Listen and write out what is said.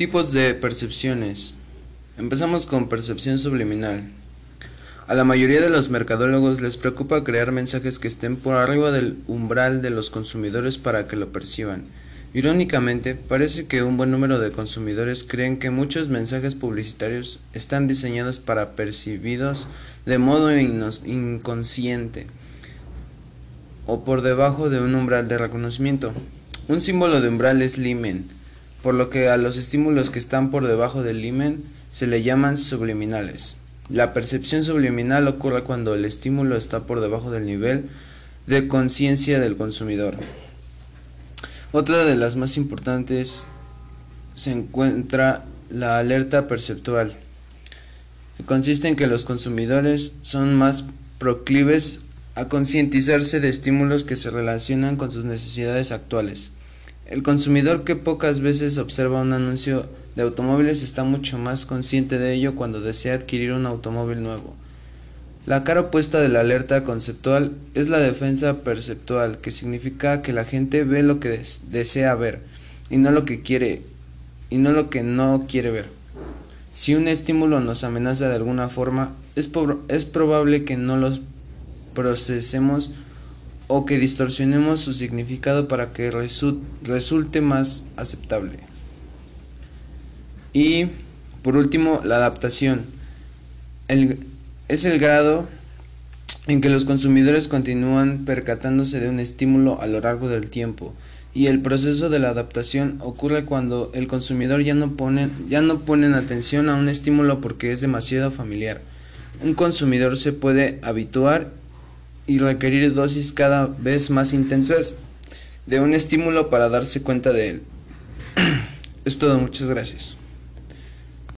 Tipos de percepciones. Empezamos con percepción subliminal. A la mayoría de los mercadólogos les preocupa crear mensajes que estén por arriba del umbral de los consumidores para que lo perciban. Irónicamente, parece que un buen número de consumidores creen que muchos mensajes publicitarios están diseñados para percibidos de modo inconsciente o por debajo de un umbral de reconocimiento. Un símbolo de umbral es limen, por lo que a los estímulos que están por debajo del limen se le llaman subliminales. La percepción subliminal ocurre cuando el estímulo está por debajo del nivel de conciencia del consumidor. Otra de las más importantes se encuentra la alerta perceptual, que consiste en que los consumidores son más proclives a concientizarse de estímulos que se relacionan con sus necesidades actuales. El consumidor que pocas veces observa un anuncio de automóviles está mucho más consciente de ello cuando desea adquirir un automóvil nuevo. La cara opuesta de la alerta conceptual es la defensa perceptual, que significa que la gente ve lo que desea ver y no lo que quiere y no lo que no quiere ver. Si un estímulo nos amenaza de alguna forma, es, es probable que no los procesemos o que distorsionemos su significado para que resulte más aceptable. Y por último, la adaptación. es el grado en que los consumidores continúan percatándose de un estímulo a lo largo del tiempo y el proceso de la adaptación ocurre cuando el consumidor ya no pone ya no atención a un estímulo porque es demasiado familiar. Un consumidor se puede habituar y requerir dosis cada vez más intensas de un estímulo para darse cuenta de él. es todo, muchas gracias.